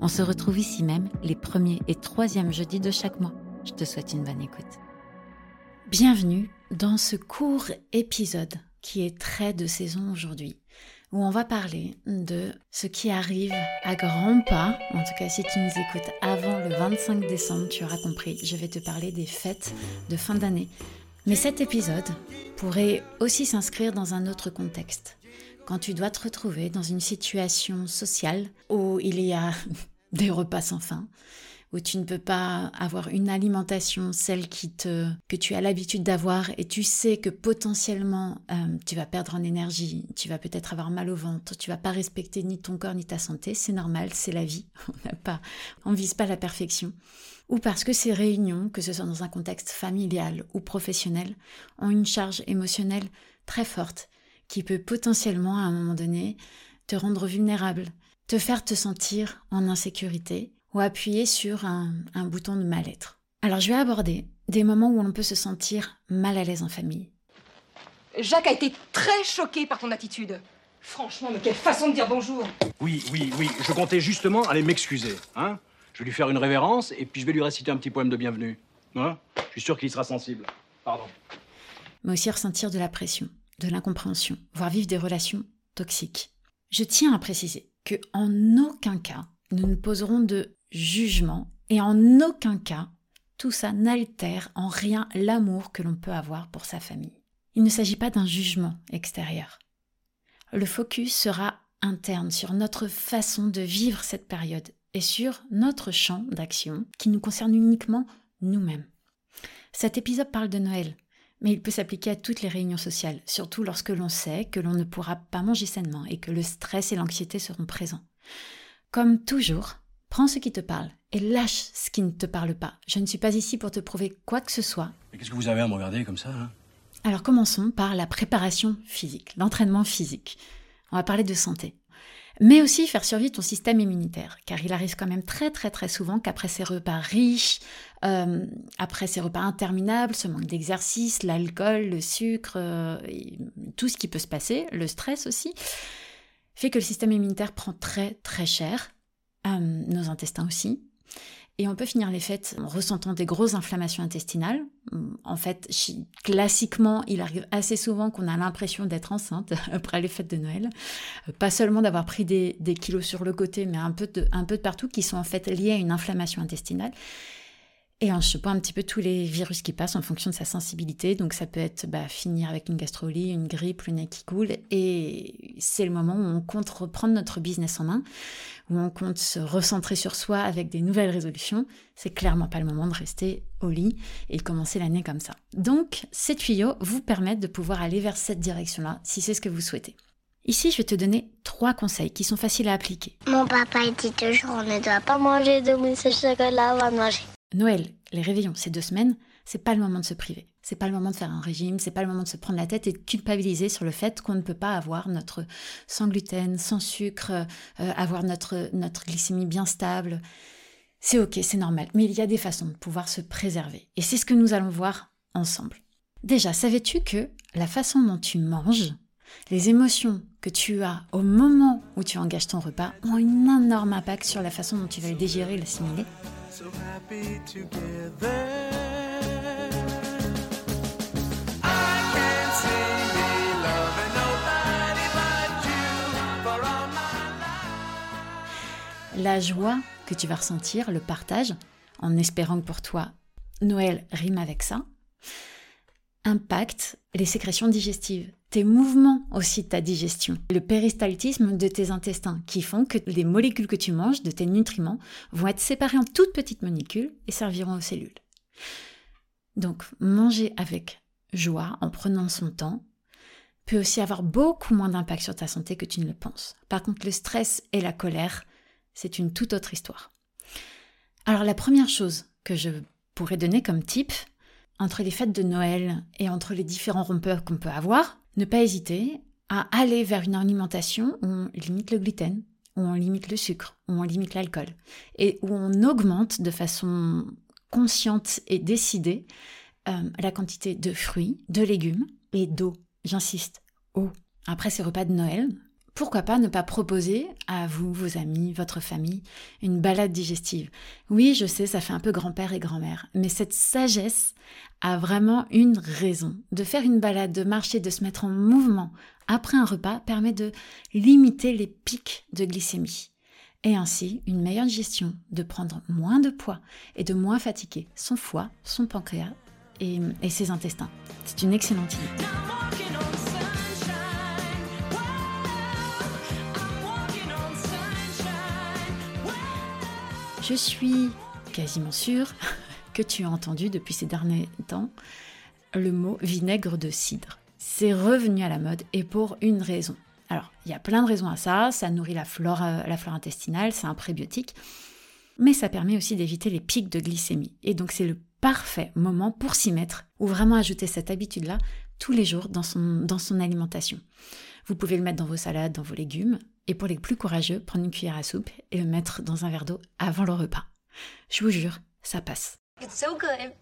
On se retrouve ici même les premiers et troisièmes jeudis de chaque mois. Je te souhaite une bonne écoute. Bienvenue dans ce court épisode qui est très de saison aujourd'hui, où on va parler de ce qui arrive à grands pas. En tout cas, si tu nous écoutes avant le 25 décembre, tu auras compris, je vais te parler des fêtes de fin d'année. Mais cet épisode pourrait aussi s'inscrire dans un autre contexte quand tu dois te retrouver dans une situation sociale où il y a des repas sans fin, où tu ne peux pas avoir une alimentation, celle qui te, que tu as l'habitude d'avoir, et tu sais que potentiellement euh, tu vas perdre en énergie, tu vas peut-être avoir mal au ventre, tu vas pas respecter ni ton corps ni ta santé, c'est normal, c'est la vie, on n'a pas, on vise pas la perfection. Ou parce que ces réunions, que ce soit dans un contexte familial ou professionnel, ont une charge émotionnelle très forte qui peut potentiellement à un moment donné te rendre vulnérable, te faire te sentir en insécurité ou appuyer sur un, bouton de mal-être. Alors je vais aborder des moments où on peut se sentir mal à l'aise en famille. Jacques a été très choqué par ton attitude. Franchement, mais quelle façon de dire bonjour Oui, oui, oui, je comptais justement aller m'excuser. Hein je vais lui faire une révérence et puis je vais lui réciter un petit poème de bienvenue. Hein je suis sûr qu'il sera sensible. Pardon. Mais aussi ressentir de la pression de l'incompréhension, voire vivre des relations toxiques. Je tiens à préciser que en aucun cas nous ne poserons de jugement et en aucun cas tout ça n'altère en rien l'amour que l'on peut avoir pour sa famille. Il ne s'agit pas d'un jugement extérieur. Le focus sera interne sur notre façon de vivre cette période et sur notre champ d'action qui nous concerne uniquement nous-mêmes. Cet épisode parle de Noël, mais il peut s'appliquer à toutes les réunions sociales, surtout lorsque l'on sait que l'on ne pourra pas manger sainement et que le stress et l'anxiété seront présents. Comme toujours, prends ce qui te parle et lâche ce qui ne te parle pas. Je ne suis pas ici pour te prouver quoi que ce soit. Mais qu'est-ce que vous avez à me regarder comme ça hein? Alors commençons par la préparation physique, l'entraînement physique. On va parler de santé mais aussi faire survivre ton système immunitaire, car il arrive quand même très très très souvent qu'après ces repas riches, euh, après ces repas interminables, ce manque d'exercice, l'alcool, le sucre, euh, tout ce qui peut se passer, le stress aussi, fait que le système immunitaire prend très très cher, euh, nos intestins aussi, et on peut finir les fêtes en ressentant des grosses inflammations intestinales. En fait, classiquement, il arrive assez souvent qu'on a l'impression d'être enceinte après les fêtes de Noël. Pas seulement d'avoir pris des, kilos sur le côté, mais un peu, de, un peu de partout qui sont en fait liés à une inflammation intestinale. Et en chopant un petit peu tous les virus qui passent en fonction de sa sensibilité. Donc ça peut être bah, finir avec une gastrolie, une grippe, le nez qui coule. Et c'est le moment où on compte reprendre notre business en main, où on compte se recentrer sur soi avec des nouvelles résolutions. C'est clairement pas le moment de rester au lit et de commencer l'année comme ça. Donc ces tuyaux vous permettent de pouvoir aller vers cette direction-là si c'est ce que vous souhaitez. Ici, je vais te donner trois conseils qui sont faciles à appliquer. Mon papa dit toujours on ne doit pas manger de mousse au chocolat avant de manger. Noël, les réveillons, ces deux semaines, c'est pas le moment de se priver. C'est pas le moment de faire un régime, c'est pas le moment de se prendre la tête et de culpabiliser sur le fait qu'on ne peut pas avoir notre sans gluten, sans sucre, euh, avoir notre, notre glycémie bien stable. C'est ok, c'est normal, mais il y a des façons de pouvoir se préserver. Et c'est ce que nous allons voir ensemble. Déjà, savais-tu que la façon dont tu manges, les émotions que tu as au moment où tu engages ton repas ont un énorme impact sur la façon dont tu vas le digérer et l'assimiler? La joie que tu vas ressentir, le partage, en espérant que pour toi, Noël rime avec ça, impacte les sécrétions digestives, tes mouvements aussi ta digestion, le péristaltisme de tes intestins qui font que les molécules que tu manges, de tes nutriments, vont être séparées en toutes petites molécules et serviront aux cellules. Donc manger avec joie, en prenant son temps, peut aussi avoir beaucoup moins d'impact sur ta santé que tu ne le penses. Par contre, le stress et la colère, c'est une toute autre histoire. Alors la première chose que je pourrais donner comme tip, entre les fêtes de Noël et entre les différents rompeurs qu'on peut avoir, ne pas hésiter à aller vers une alimentation où on limite le gluten, où on limite le sucre, où on limite l'alcool, et où on augmente de façon consciente et décidée euh, la quantité de fruits, de légumes et d'eau. J'insiste, eau. Après ces repas de Noël, pourquoi pas ne pas proposer à vous, vos amis, votre famille, une balade digestive Oui, je sais, ça fait un peu grand-père et grand-mère, mais cette sagesse a vraiment une raison. De faire une balade, de marcher, de se mettre en mouvement après un repas permet de limiter les pics de glycémie et ainsi une meilleure digestion, de prendre moins de poids et de moins fatiguer son foie, son pancréas et, et ses intestins. C'est une excellente idée. Je suis quasiment sûre que tu as entendu depuis ces derniers temps le mot vinaigre de cidre. C'est revenu à la mode et pour une raison. Alors, il y a plein de raisons à ça, ça nourrit la flore, euh, intestinale, c'est un prébiotique, mais ça permet aussi d'éviter les pics de glycémie. Et donc c'est le parfait moment pour s'y mettre, ou vraiment ajouter cette habitude-là tous les jours dans son alimentation. Vous pouvez le mettre dans vos salades, dans vos légumes, et pour les plus courageux, prendre une cuillère à soupe et le mettre dans un verre d'eau avant le repas. Je vous jure, ça passe. It's so good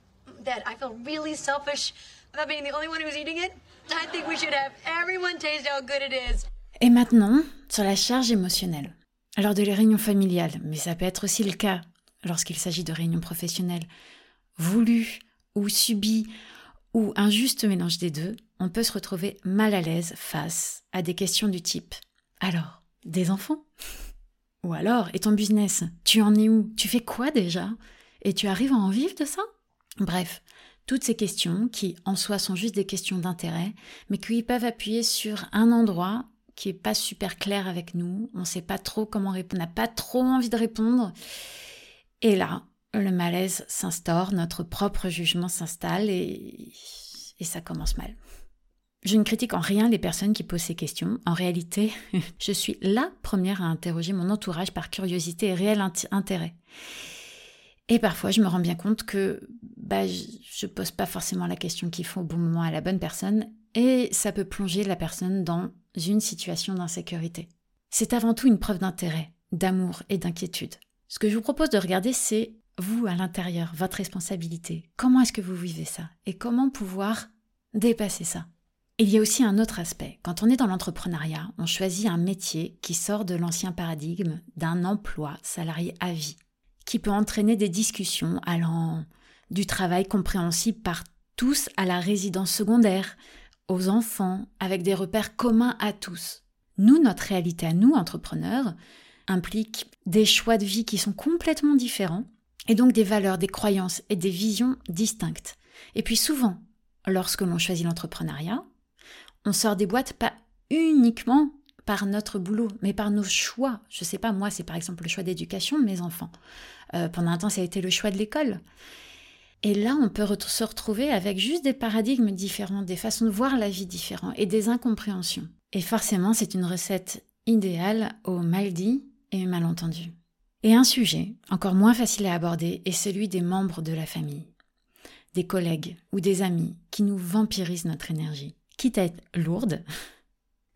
that I feel really selfish about being the only one who's eating it. I think we should have everyone taste how good it is. Et maintenant, sur la charge émotionnelle. Lors de les réunions familiales, mais ça peut être aussi le cas lorsqu'il s'agit de réunions professionnelles, voulues ou subies, ou un juste mélange des deux, on peut se retrouver mal à l'aise face à des questions du type Alors, des enfants? Ou alors, et ton business Tu en es où? Tu fais quoi déjà? Et tu arrives à en vivre de ça? Bref, toutes ces questions qui en soi sont juste des questions d'intérêt, mais qui peuvent appuyer sur un endroit qui est pas super clair avec nous, on sait pas trop comment répondre, on n'a pas trop envie de répondre. Et là, le malaise s'instaure, notre propre jugement s'installe et ça commence mal. Je ne critique en rien les personnes qui posent ces questions. En réalité, je suis la première à interroger mon entourage par curiosité et réel intérêt. Et parfois, je me rends bien compte que bah, je ne pose pas forcément la question qu'il faut au bon moment à la bonne personne, et ça peut plonger la personne dans une situation d'insécurité. C'est avant tout une preuve d'intérêt, d'amour et d'inquiétude. Ce que je vous propose de regarder, c'est vous à l'intérieur, votre responsabilité. Comment est-ce que vous vivez ça Et comment pouvoir dépasser ça? Il y a aussi un autre aspect. Quand on est dans l'entrepreneuriat, on choisit un métier qui sort de l'ancien paradigme d'un emploi salarié à vie, qui peut entraîner des discussions allant du travail compréhensible par tous à la résidence secondaire, aux enfants, avec des repères communs à tous. Nous, notre réalité à nous, entrepreneurs, implique des choix de vie qui sont complètement différents, et donc des valeurs, des croyances et des visions distinctes. Et puis souvent, lorsque l'on choisit l'entrepreneuriat, on sort des boîtes pas uniquement par notre boulot, mais par nos choix. Je sais pas, moi, c'est par exemple le choix d'éducation de mes enfants. Euh, pendant un temps, ça a été le choix de l'école. Et là, on peut se retrouver avec juste des paradigmes différents, des façons de voir la vie différentes et des incompréhensions. Et forcément, c'est une recette idéale au mal dit et malentendu. Et un sujet encore moins facile à aborder est celui des membres de la famille, des collègues ou des amis qui nous vampirisent notre énergie à être lourde,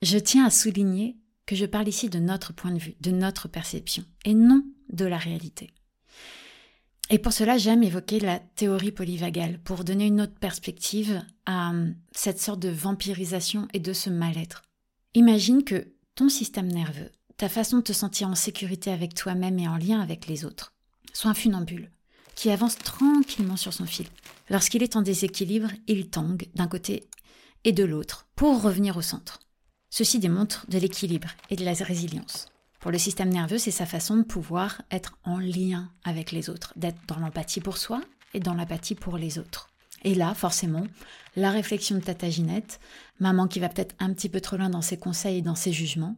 je tiens à souligner que je parle ici de notre point de vue, de notre perception, et non de la réalité. Et pour cela, j'aime évoquer la théorie polyvagale pour donner une autre perspective à hum, cette sorte de vampirisation et de ce mal-être. Imagine que ton système nerveux, ta façon de te sentir en sécurité avec toi-même et en lien avec les autres, soit un funambule qui avance tranquillement sur son fil. Lorsqu'il est en déséquilibre, il tangue d'un côté et de l'autre pour revenir au centre. Ceci démontre de l'équilibre et de la résilience. Pour le système nerveux, c'est sa façon de pouvoir être en lien avec les autres, d'être dans l'empathie pour soi et dans l'apathie pour les autres. Et là, forcément, la réflexion de Tata Ginette, maman qui va peut-être un petit peu trop loin dans ses conseils et dans ses jugements,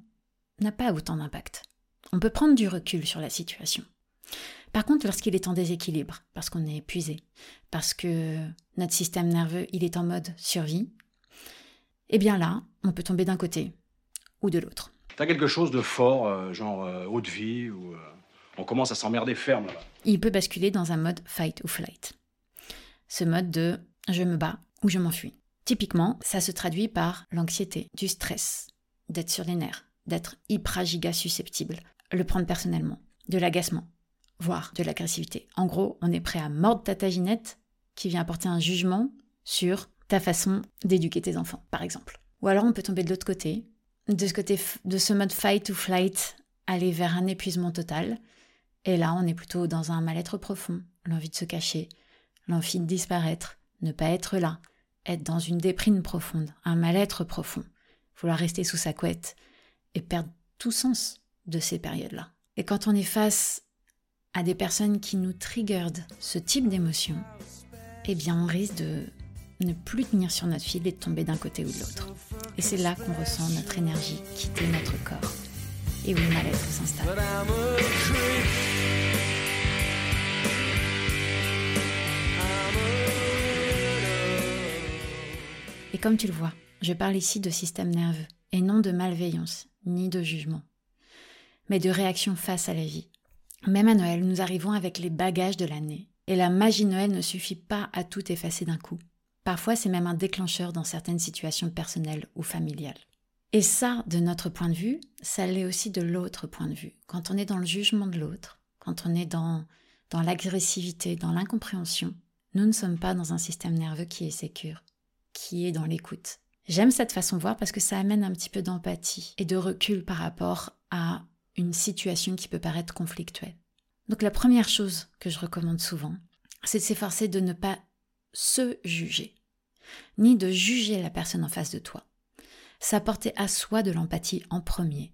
n'a pas autant d'impact. On peut prendre du recul sur la situation. Par contre, lorsqu'il est en déséquilibre, parce qu'on est épuisé, parce que notre système nerveux, il est en mode survie, eh bien là, on peut tomber d'un côté ou de l'autre. T'as quelque chose de fort, euh, genre euh, haute vie ou euh, On commence à s'emmerder ferme là-bas. Il peut basculer dans un mode fight ou flight. Ce mode de je me bats ou je m'enfuis. Typiquement, ça se traduit par l'anxiété, du stress, d'être sur les nerfs, d'être hyper giga susceptible, le prendre personnellement, de l'agacement, voire de l'agressivité. En gros, on est prêt à mordre ta taginette qui vient apporter un jugement sur ta façon d'éduquer tes enfants, par exemple. Ou alors on peut tomber de l'autre côté, de ce côté de ce mode fight ou flight, aller vers un épuisement total. Et là, on est plutôt dans un mal-être profond, l'envie de se cacher, l'envie de disparaître, ne pas être là, être dans une déprime profonde, un mal-être profond, vouloir rester sous sa couette et perdre tout sens de ces périodes-là. Et quand on est face à des personnes qui nous triggerent ce type d'émotion, eh bien on risque de ne plus tenir sur notre fil et tomber d'un côté ou de l'autre. Et c'est là qu'on ressent notre énergie quitter notre corps et où le mal-être s'installe. Et comme tu le vois, je parle ici de système nerveux et non de malveillance ni de jugement, mais de réaction face à la vie. Même à Noël, nous arrivons avec les bagages de l'année et la magie Noël ne suffit pas à tout effacer d'un coup. Parfois, c'est même un déclencheur dans certaines situations personnelles ou familiales. Et ça, de notre point de vue, ça l'est aussi de l'autre point de vue. Quand on est dans le jugement de l'autre, quand on est dans, dans l'agressivité, dans l'incompréhension, nous ne sommes pas dans un système nerveux qui est sécure, qui est dans l'écoute. J'aime cette façon de voir parce que ça amène un petit peu d'empathie et de recul par rapport à une situation qui peut paraître conflictuelle. Donc la première chose que je recommande souvent, c'est de s'efforcer de ne pas se juger, ni de juger la personne en face de toi. S'apporter à soi de l'empathie en premier,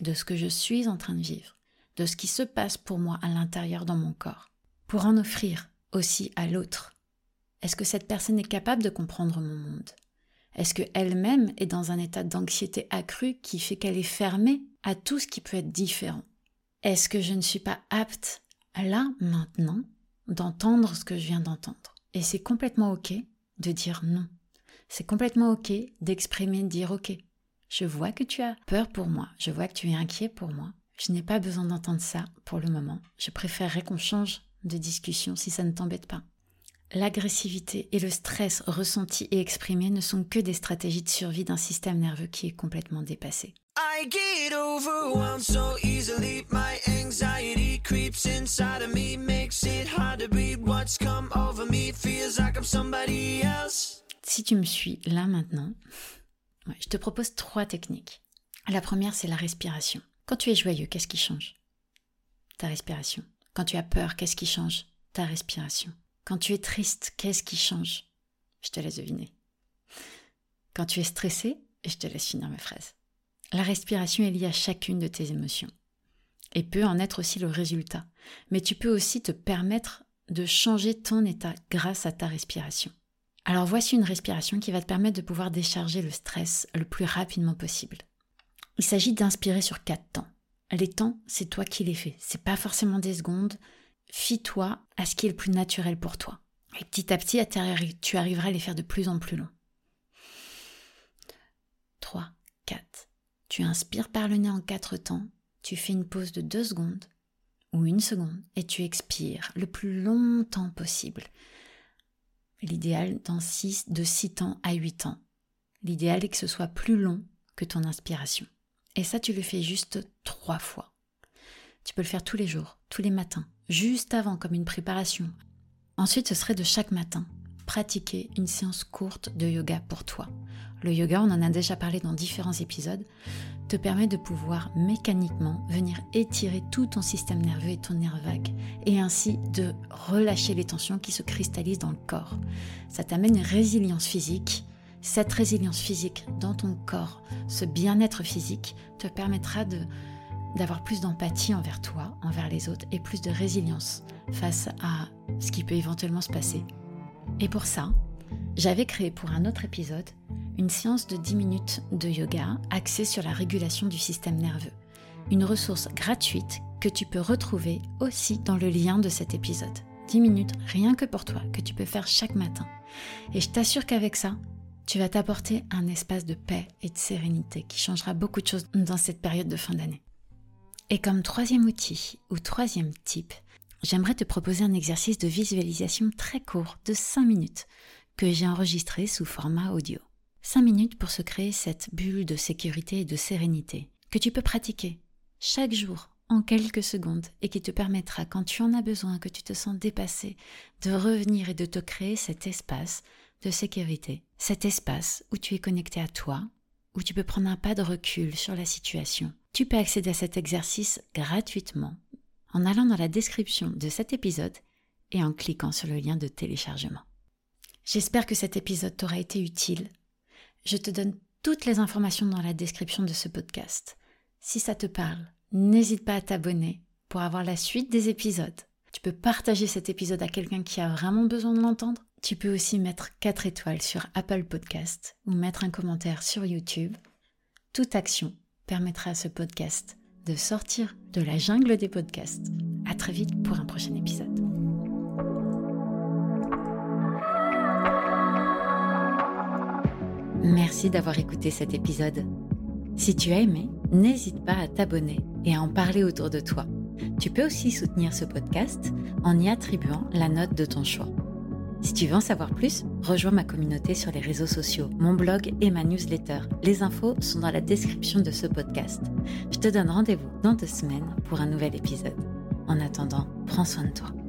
de ce que je suis en train de vivre, de ce qui se passe pour moi à l'intérieur dans mon corps, pour en offrir aussi à l'autre. Est-ce que cette personne est capable de comprendre mon monde? Est-ce qu'elle-même est dans un état d'anxiété accrue qui fait qu'elle est fermée à tout ce qui peut être différent? Est-ce que je ne suis pas apte, là, maintenant, d'entendre ce que je viens d'entendre? Et c'est complètement OK de dire non. C'est complètement OK d'exprimer, de dire OK. Je vois que tu as peur pour moi, je vois que tu es inquiet pour moi. Je n'ai pas besoin d'entendre ça pour le moment. Je préférerais qu'on change de discussion si ça ne t'embête pas. L'agressivité et le stress ressenti et exprimé ne sont que des stratégies de survie d'un système nerveux qui est complètement dépassé. I get overwhelmed so easily. My anxiety creeps inside of me, makes it hard to. What's come over me feels like I'm somebody else. Si tu me suis là maintenant, je te propose trois techniques. La première, c'est la respiration. Quand tu es joyeux, qu'est-ce qui change? Ta respiration. Quand tu as peur, qu'est-ce qui change? Ta respiration. Quand tu es triste, qu'est-ce qui change? Je te laisse deviner. Quand tu es stressé, je te laisse finir mes phrases. La respiration est liée à chacune de tes émotions et peut en être aussi le résultat. Mais tu peux aussi te permettre de changer ton état grâce à ta respiration. Alors voici une respiration qui va te permettre de pouvoir décharger le stress le plus rapidement possible. Il s'agit d'inspirer sur quatre temps. Les temps, c'est toi qui les fais. C'est pas forcément des secondes. Fie-toi à ce qui est le plus naturel pour toi. Et petit à petit, tu arriveras à les faire de plus en plus longs. 3, 4, tu inspires par le nez en quatre temps, tu fais une pause de deux secondes ou une seconde et tu expires le plus longtemps possible. L'idéal dans six, de 6 temps à 8 temps. L'idéal est que ce soit plus long que ton inspiration. Et ça, tu le fais juste trois fois. Tu peux le faire tous les jours, tous les matins, juste avant comme une préparation. Ensuite, ce serait de chaque matin pratiquer une séance courte de yoga pour toi. Le yoga, on en a déjà parlé dans différents épisodes, te permet de pouvoir mécaniquement venir étirer tout ton système nerveux et ton nerf vague, et ainsi de relâcher les tensions qui se cristallisent dans le corps. Ça t'amène une résilience physique. Cette résilience physique dans ton corps, ce bien-être physique, te permettra d'avoir plus d'empathie envers toi, envers les autres, et plus de résilience face à ce qui peut éventuellement se passer et pour ça, j'avais créé pour un autre épisode une séance de 10 minutes de yoga axée sur la régulation du système nerveux. Une ressource gratuite que tu peux retrouver aussi dans le lien de cet épisode. 10 minutes rien que pour toi que tu peux faire chaque matin. Et je t'assure qu'avec ça, tu vas t'apporter un espace de paix et de sérénité qui changera beaucoup de choses dans cette période de fin d'année. Et comme troisième outil ou troisième type, j'aimerais te proposer un exercice de visualisation très court de 5 minutes que j'ai enregistré sous format audio. 5 minutes pour se créer cette bulle de sécurité et de sérénité que tu peux pratiquer chaque jour en quelques secondes et qui te permettra, quand tu en as besoin, que tu te sens dépassé, de revenir et de te créer cet espace de sécurité, cet espace où tu es connecté à toi, où tu peux prendre un pas de recul sur la situation. Tu peux accéder à cet exercice gratuitement en allant dans la description de cet épisode et en cliquant sur le lien de téléchargement. J'espère que cet épisode t'aura été utile. Je te donne toutes les informations dans la description de ce podcast. Si ça te parle, n'hésite pas à t'abonner pour avoir la suite des épisodes. Tu peux partager cet épisode à quelqu'un qui a vraiment besoin de l'entendre. Tu peux aussi mettre 4 étoiles sur Apple Podcast ou mettre un commentaire sur YouTube. Toute action permettra à ce podcast de sortir de la jungle des podcasts. À très vite pour un prochain épisode. Merci d'avoir écouté cet épisode. Si tu as aimé, n'hésite pas à t'abonner et à en parler autour de toi. Tu peux aussi soutenir ce podcast en y attribuant la note de ton choix. Si tu veux en savoir plus, rejoins ma communauté sur les réseaux sociaux, mon blog et ma newsletter. Les infos sont dans la description de ce podcast. Je te donne rendez-vous dans deux semaines pour un nouvel épisode. En attendant, prends soin de toi.